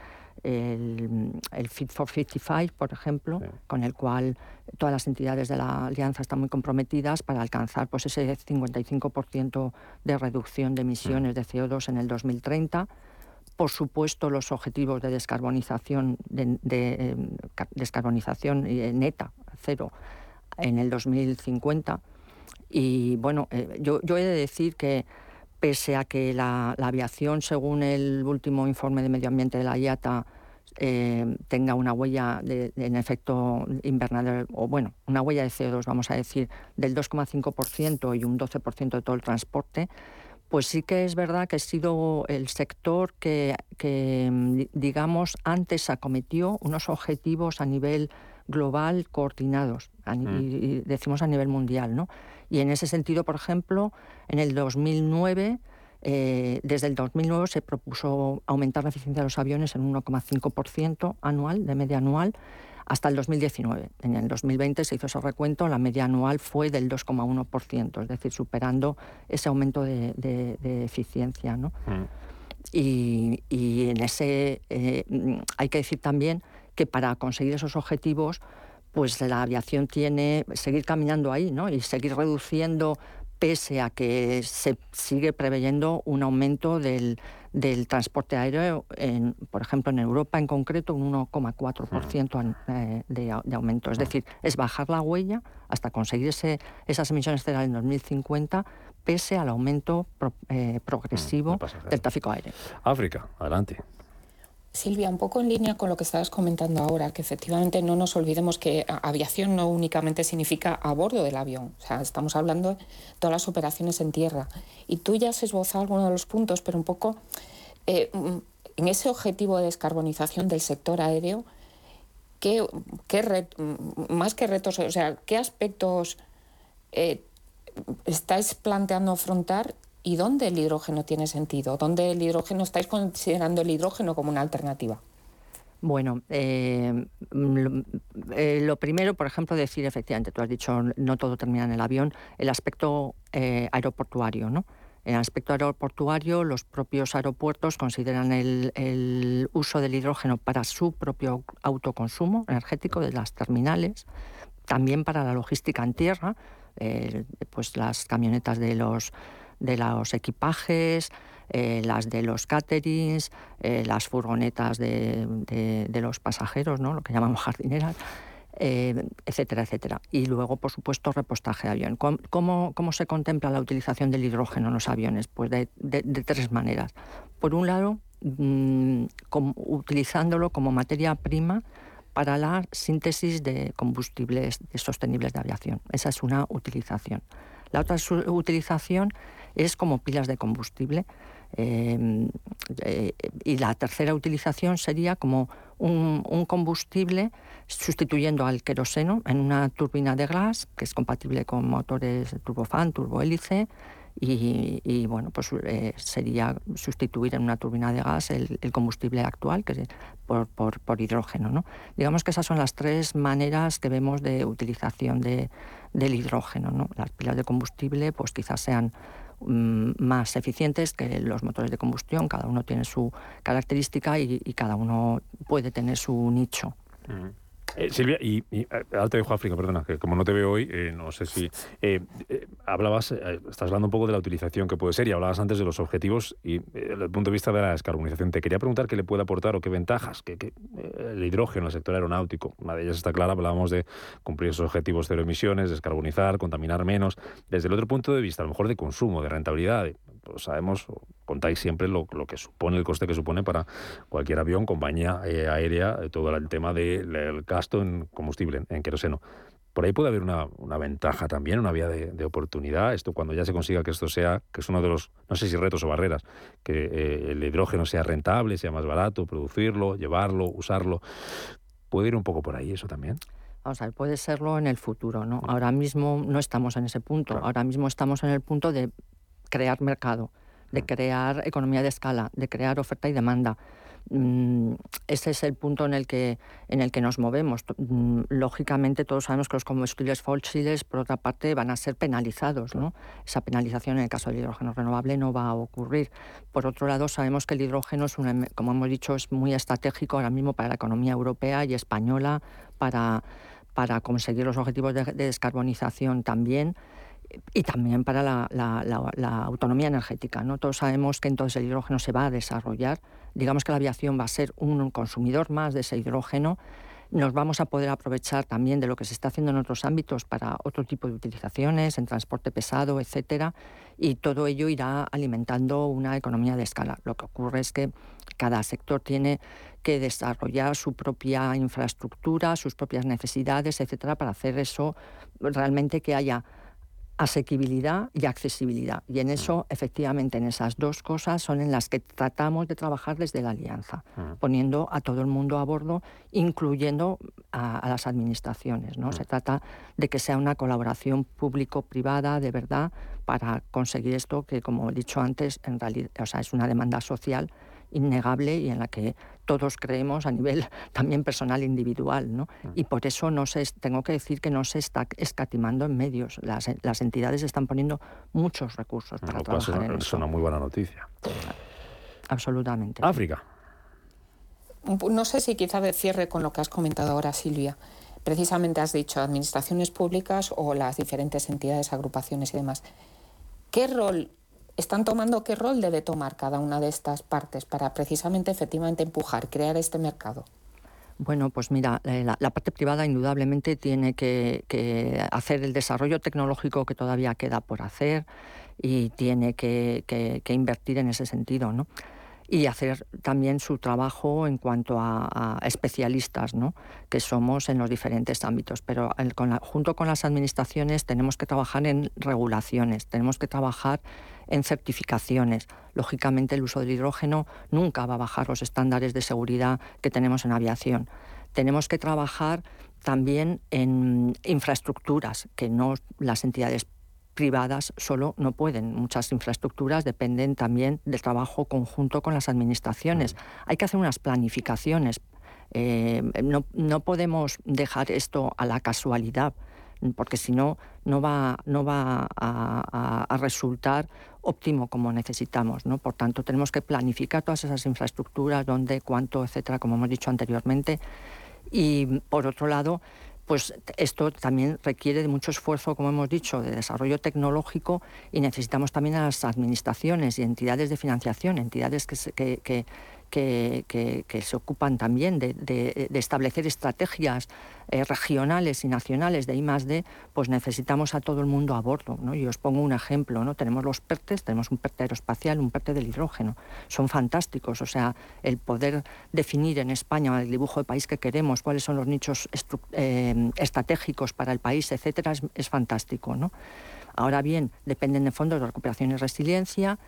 el, Fit for 55, por ejemplo, con el cual todas las entidades de la alianza están muy comprometidas para alcanzar pues, ese 55% de reducción de emisiones de CO2 en el 2030 por supuesto, los objetivos de descarbonización, de, eh, descarbonización eh, neta, cero, en el 2050. Y bueno, eh, yo, he de decir que pese a que la, aviación, según el último informe de medio ambiente de la IATA, tenga una huella de, en efecto invernadero, o bueno, una huella de CO2, vamos a decir, del 2,5% y un 12% de todo el transporte, pues sí que es verdad que ha sido el sector que, mm, digamos, antes acometió unos objetivos a nivel global coordinados, mm. y, decimos a nivel mundial, ¿no? Y en ese sentido, por ejemplo, en el 2009, eh, desde el 2009 se propuso aumentar la eficiencia de los aviones en un 1,5% anual, de media anual, hasta el 2019. En el 2020 se hizo ese recuento, la media anual fue del 2,1%, es decir, superando ese aumento de, eficiencia. ¿no? Mm. Y, en ese eh, hay que decir también que para conseguir esos objetivos, pues la aviación tiene seguir caminando ahí, ¿no? Y seguir reduciendo pese a que se sigue preveyendo un aumento del, transporte aéreo, en, por ejemplo, en Europa en concreto, un 1,4% eh, de, aumento. Es decir, es bajar la huella hasta conseguir esas emisiones cero en 2050, pese al aumento eh, progresivo del tráfico aéreo. África, adelante. Silvia, un poco en línea con lo que estabas comentando ahora, que efectivamente no nos olvidemos que aviación no únicamente significa a bordo del avión, o sea, estamos hablando de todas las operaciones en tierra. Y tú ya has esbozado algunos de los puntos, pero un poco eh, mm, en ese objetivo de descarbonización del sector aéreo, ¿qué, mm, más que retos, o sea, qué aspectos eh, estáis planteando afrontar ¿Y dónde el hidrógeno tiene sentido? ¿Dónde el hidrógeno estáis considerando el hidrógeno como una alternativa? Bueno, eh, eh, lo primero, por ejemplo, decir efectivamente, tú has dicho no todo termina en el avión, el aspecto eh, aeroportuario, ¿no? En el aspecto aeroportuario, los propios aeropuertos consideran el, el, uso del hidrógeno para su propio autoconsumo energético de las terminales, también para la logística en tierra, pues las camionetas de los de los equipajes, eh, las de los caterings, eh, las furgonetas de, los pasajeros, ¿no? lo que llamamos jardineras, eh, etcétera, etcétera. Y luego, por supuesto, repostaje de avión. ¿Cómo, cómo se contempla la utilización del hidrógeno en los aviones? Pues de, tres maneras. Por un lado, mm, utilizándolo como materia prima para la síntesis de combustibles sostenibles de aviación. Esa es una utilización. La otra utilización es como pilas de combustible. Eh, eh, y la tercera utilización sería como un, combustible sustituyendo al queroseno en una turbina de gas que es compatible con motores turbofan, turbohélice y, bueno, pues eh, sería sustituir en una turbina de gas el, combustible actual que es por, por, hidrógeno. ¿no? Digamos que esas son las tres maneras que vemos de utilización de, del hidrógeno. ¿no? Las pilas de combustible pues quizás sean más eficientes que los motores de combustión. Cada uno tiene su característica y, cada uno puede tener su nicho. Eh, Silvia, y, y, ahora te dejo África, perdona, que como no te veo hoy, eh, no sé si. Eh, hablabas, estás hablando un poco de la utilización que puede ser y hablabas antes de los objetivos y desde el punto de vista de la descarbonización. Te quería preguntar qué le puede aportar o qué ventajas que, el hidrógeno, el sector aeronáutico, una de ellas está clara, hablábamos de cumplir esos objetivos cero emisiones, descarbonizar, contaminar menos. Desde el otro punto de vista, a lo mejor de consumo, de rentabilidad, pues sabemos, contáis siempre lo, que supone, el coste que supone para cualquier avión, compañía eh, aérea, eh, todo el tema del gasto en combustible, en, queroseno. Por ahí puede haber una, ventaja también, una vía de, oportunidad. Esto cuando ya se consiga que esto sea, que es uno de los, no sé si retos o barreras, que eh, el hidrógeno sea rentable, sea más barato, producirlo, llevarlo, usarlo. ¿Puede ir un poco por ahí eso también? Vamos a ver, puede serlo en el futuro, ¿no? Ahora mismo no estamos en ese punto. Ahora mismo estamos en el punto de crear mercado, de mm. crear economía de escala, de crear oferta y demanda. Mm, ese es el punto en el que en el que nos movemos. Mm, lógicamente todos sabemos que los combustibles fósiles, por otra parte, van a ser penalizados. ¿no? Esa penalización en el caso del hidrógeno renovable no va a ocurrir. Por otro lado, sabemos que el hidrógeno es como hemos dicho, es muy estratégico ahora mismo para la economía europea y española para para conseguir los objetivos de descarbonización también y también para la, autonomía energética. ¿no? Todos sabemos que entonces el hidrógeno se va a desarrollar. Digamos que la aviación va a ser un consumidor más de ese hidrógeno. Nos vamos a poder aprovechar también de lo que se está haciendo en otros ámbitos para otro tipo de utilizaciones, en transporte pesado, etcétera, y todo ello irá alimentando una economía de escala. Lo que ocurre es que cada sector tiene que desarrollar su propia infraestructura, sus propias necesidades, etcétera, para hacer eso realmente que haya asequibilidad y accesibilidad. Y en eso, efectivamente, en esas dos cosas son en las que tratamos de trabajar desde la alianza, poniendo a todo el mundo a bordo, incluyendo a, las administraciones. ¿no? Se trata de que sea una colaboración público-privada de verdad para conseguir esto que, como he dicho antes, en realidad o sea, es una demanda social innegable y en la que todos creemos a nivel también personal e individual. ¿no? Mm. Y por eso no se, tengo que decir que no se está escatimando en medios. Las, las entidades están poniendo muchos recursos para trabajar en Es una muy buena noticia. Absolutamente. África. No sé si quizá de cierre con lo que has comentado ahora, Silvia. Precisamente has dicho administraciones públicas o las diferentes entidades, agrupaciones y demás. ¿Qué rol están tomando, qué rol debe tomar cada una de estas partes para precisamente, efectivamente, empujar, crear este mercado? Bueno, pues mira, eh, la, parte privada indudablemente tiene que, hacer el desarrollo tecnológico que todavía queda por hacer y tiene que, que invertir en ese sentido, ¿no? y hacer también su trabajo en cuanto a, especialistas ¿no? que somos en los diferentes ámbitos. Pero junto con las administraciones tenemos que trabajar en regulaciones, tenemos que trabajar en certificaciones. Lógicamente el uso del hidrógeno nunca va a bajar los estándares de seguridad que tenemos en aviación. Tenemos que trabajar también en infraestructuras que no las entidades privadas solo no pueden. Muchas infraestructuras dependen también del trabajo conjunto con las administraciones. Hay que hacer unas planificaciones. Eh, no, podemos dejar esto a la casualidad, porque si no, no va, no va a, resultar óptimo como necesitamos. ¿no? Por tanto, tenemos que planificar todas esas infraestructuras, dónde, cuánto, etcétera, como hemos dicho anteriormente. Y por otro lado, pues esto también requiere de mucho esfuerzo, como hemos dicho, de desarrollo tecnológico y necesitamos también a las administraciones y entidades de financiación, entidades que, que, que, se ocupan también de, establecer estrategias eh, regionales y nacionales de I D, pues necesitamos a todo el mundo a bordo. ¿no? Y os pongo un ejemplo, ¿no? tenemos los PERTES, tenemos un PERTE aeroespacial, un PERTE del hidrógeno. Son fantásticos, o sea, el poder definir en España el dibujo de país que queremos, cuáles son los nichos eh, estratégicos para el país, etcétera, es, es fantástico. ¿no? Ahora bien, dependen de fondos de recuperación y resiliencia,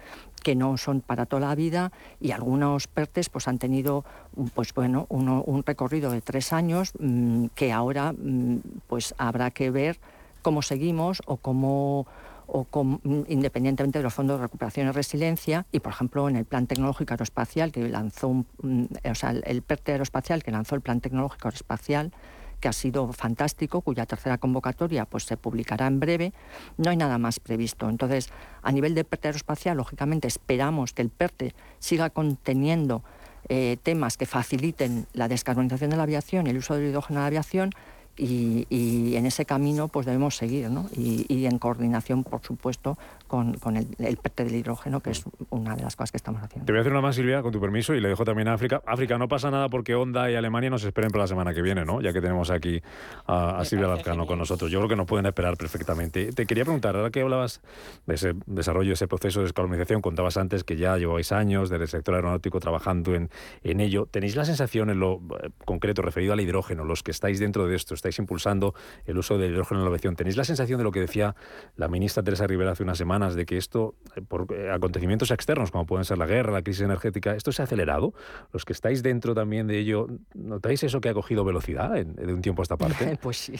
que no son para toda la vida, y algunos PERTES pues, han tenido pues, bueno, un recorrido de tres años mm, que ahora mm, pues, habrá que ver cómo seguimos o cómo o mm, independientemente de los fondos de recuperación y resiliencia, y por ejemplo en el Plan Tecnológico Aeroespacial que lanzó, o sea, el PERTE Aeroespacial que lanzó el Plan Tecnológico Aeroespacial, que ha sido fantástico, cuya tercera convocatoria pues, se publicará en breve. No hay nada más previsto. Entonces, a nivel de PERTE aeroespacial, lógicamente esperamos que el PERTE siga conteniendo eh, temas que faciliten la descarbonización de la aviación y el uso del hidrógeno en la aviación, y, en ese camino pues debemos seguir, ¿no? y, en coordinación, por supuesto, con, el, el PERTE del hidrógeno, que es una de las cosas que estamos haciendo. Te voy a hacer una más, Silvia, con tu permiso, y le dejo también a África. África, no pasa nada porque Honda y Alemania nos esperen para la semana que viene, ¿no? ya que tenemos aquí a, Silvia Lazcano con nosotros. Yo creo que nos pueden esperar perfectamente. Te quería preguntar, ahora que hablabas de ese desarrollo, ese proceso de descarbonización, contabas antes que ya lleváis años desde el sector aeronáutico trabajando en, en ello. ¿Tenéis la sensación en lo eh, concreto referido al hidrógeno, los que estáis dentro de esto, estáis impulsando el uso del hidrógeno en la aviación. ¿Tenéis la sensación de lo que decía la ministra Teresa Rivera hace unas semanas, de que esto, eh, por eh, acontecimientos externos, como pueden ser la guerra, la crisis energética, esto se ha acelerado? Los que estáis dentro también de ello, ¿notáis eso que ha cogido velocidad de un tiempo a esta parte? pues sí.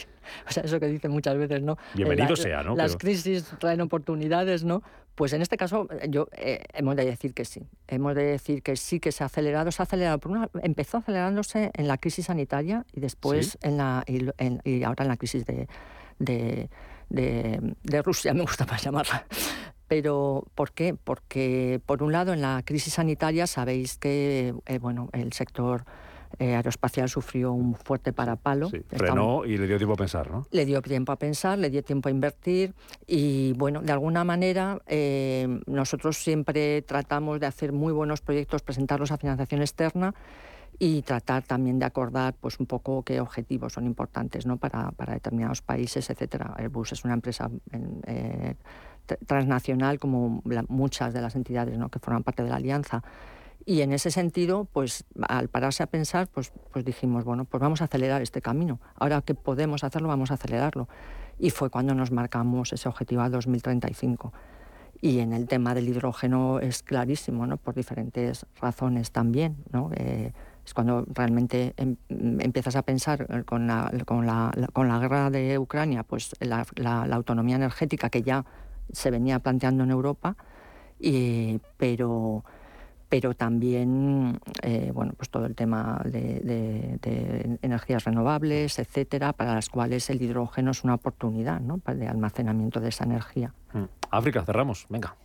O sea, eso que dicen muchas veces, ¿no? Bienvenido sea, ¿no? Las crisis traen oportunidades, ¿no? Pues en este caso, yo hemos de decir que sí. Hemos de decir que sí que se ha acelerado. Se ha acelerado. Por una, empezó acelerándose en la crisis sanitaria y después en la y, ahora en la crisis de, de, Rusia, me gusta más llamarla. Pero ¿por qué? Porque por un lado en la crisis sanitaria sabéis que eh, bueno el sector eh, aeroespacial sufrió un fuerte parapalo. Sí, frenó y le dio tiempo a pensar, ¿no? Le dio tiempo a pensar, le dio tiempo a invertir y, bueno, de alguna manera eh, nosotros siempre tratamos de hacer muy buenos proyectos, presentarlos a financiación externa y tratar también de acordar pues un poco qué objetivos son importantes ¿no? para, para determinados países, etcétera. Airbus es una empresa eh, transnacional como muchas de las entidades ¿no? que forman parte de la alianza y en ese sentido, pues al pararse a pensar, pues, pues dijimos, bueno, pues vamos a acelerar este camino. Ahora que podemos hacerlo, vamos a acelerarlo. Y fue cuando nos marcamos ese objetivo a 2035. Y en el tema del hidrógeno es clarísimo, ¿no? Por diferentes razones también, ¿no? Eh, es cuando realmente em, empiezas a pensar con la, con, la, con la guerra de Ucrania, pues la, la, autonomía energética que ya se venía planteando en Europa, y, pero pero también eh, bueno, pues todo el tema de, energías renovables, etcétera, para las cuales el hidrógeno es una oportunidad ¿no? de almacenamiento de esa energía. Mm. África, cerramos, venga.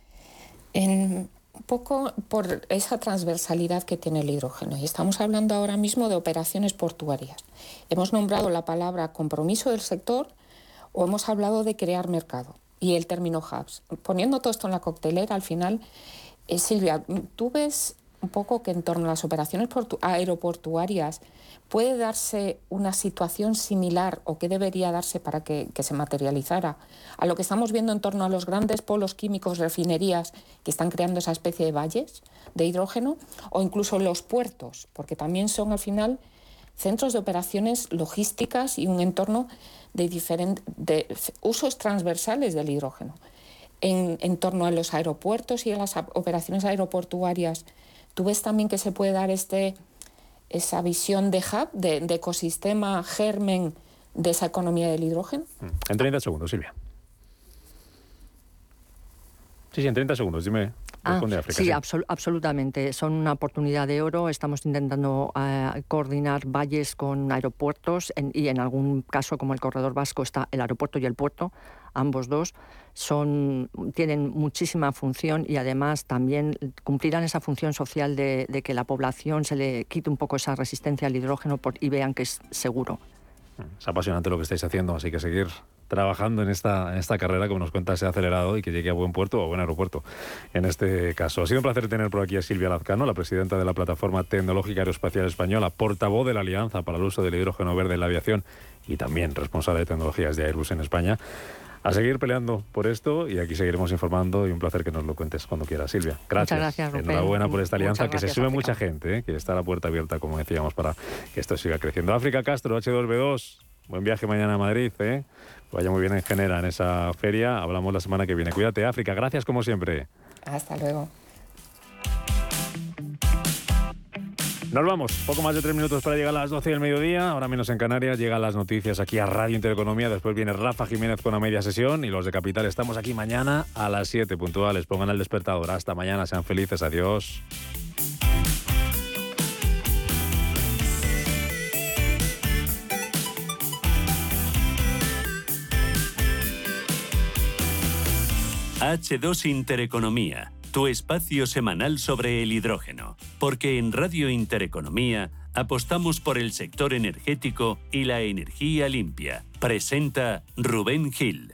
En un poco por esa transversalidad que tiene el hidrógeno. Y estamos hablando ahora mismo de operaciones portuarias. Hemos nombrado la palabra compromiso del sector o hemos hablado de crear mercado. y el término hubs. Poniendo todo esto en la coctelera, al final, eh, Silvia, tú ves un poco que en torno a las operaciones aeroportuarias puede darse una situación similar o que debería darse para que, que, se materializara a lo que estamos viendo en torno a los grandes polos químicos, refinerías que están creando esa especie de valles de hidrógeno o incluso los puertos, porque también son al final centros de operaciones logísticas y un entorno de, de usos transversales del hidrógeno. En, en, torno a los aeropuertos y a las operaciones aeroportuarias, ¿tú ves también que se puede dar este, esa visión de hub, de, de ecosistema germen de esa economía del hidrógeno? Mm. En 30 segundos, Silvia. Sí, sí, en 30 segundos, dime. Ah, sí, absolutamente. Son una oportunidad de oro. Estamos intentando eh, coordinar valles con aeropuertos y en algún caso, como el corredor vasco, está el aeropuerto y el puerto. Ambos dos son, tienen muchísima función y además también cumplirán esa función social de, que la población se le quite un poco esa resistencia al hidrógeno y vean que es seguro. Es apasionante lo que estáis haciendo, así que seguir trabajando en esta, en esta carrera, como nos cuenta, se ha acelerado y que llegue a buen puerto o buen aeropuerto en este caso. Ha sido un placer tener por aquí a Silvia Lazcano, la presidenta de la Plataforma Tecnológica Aeroespacial Española, portavoz de la Alianza para el Uso del Hidrógeno Verde en la Aviación y también responsable de tecnologías de Airbus en España. A seguir peleando por esto y aquí seguiremos informando y un placer que nos lo cuentes cuando quieras, Silvia. Gracias. Muchas gracias, Enhorabuena por esta alianza, que se sube mucha gente, ¿eh? que está la puerta abierta, como decíamos, para que esto siga creciendo. África Castro, H2B2, buen viaje mañana a Madrid. ¿eh? Vaya muy bien en Genera en esa feria. Hablamos la semana que viene. Cuídate, África. Gracias como siempre. Hasta luego. Nos vamos, poco más de tres minutos para llegar a las 12 del mediodía, ahora menos en Canarias, llegan las noticias aquí a Radio Intereconomía, después viene Rafa Jiménez con la media sesión y los de Capital. Estamos aquí mañana a las 7 puntuales, pongan el despertador, hasta mañana, sean felices, adiós. H2 Intereconomía, tu espacio semanal sobre el hidrógeno. Porque en Radio Intereconomía apostamos por el sector energético y la energía limpia. Presenta Rubén Gil.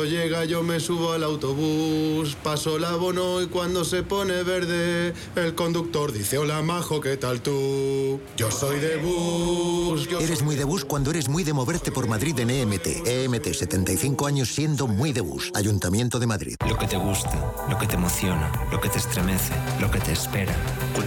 llega yo me subo al autobús, paso el abono y cuando se pone verde, el conductor dice hola majo, ¿qué tal tú? Yo soy de bus. Eres muy de bus cuando eres muy de moverte por Madrid en EMT. EMT, 75 años siendo muy de bus. Ayuntamiento de Madrid. Lo que te gusta, lo que te emociona, lo que te estremece, lo que te espera. Cultura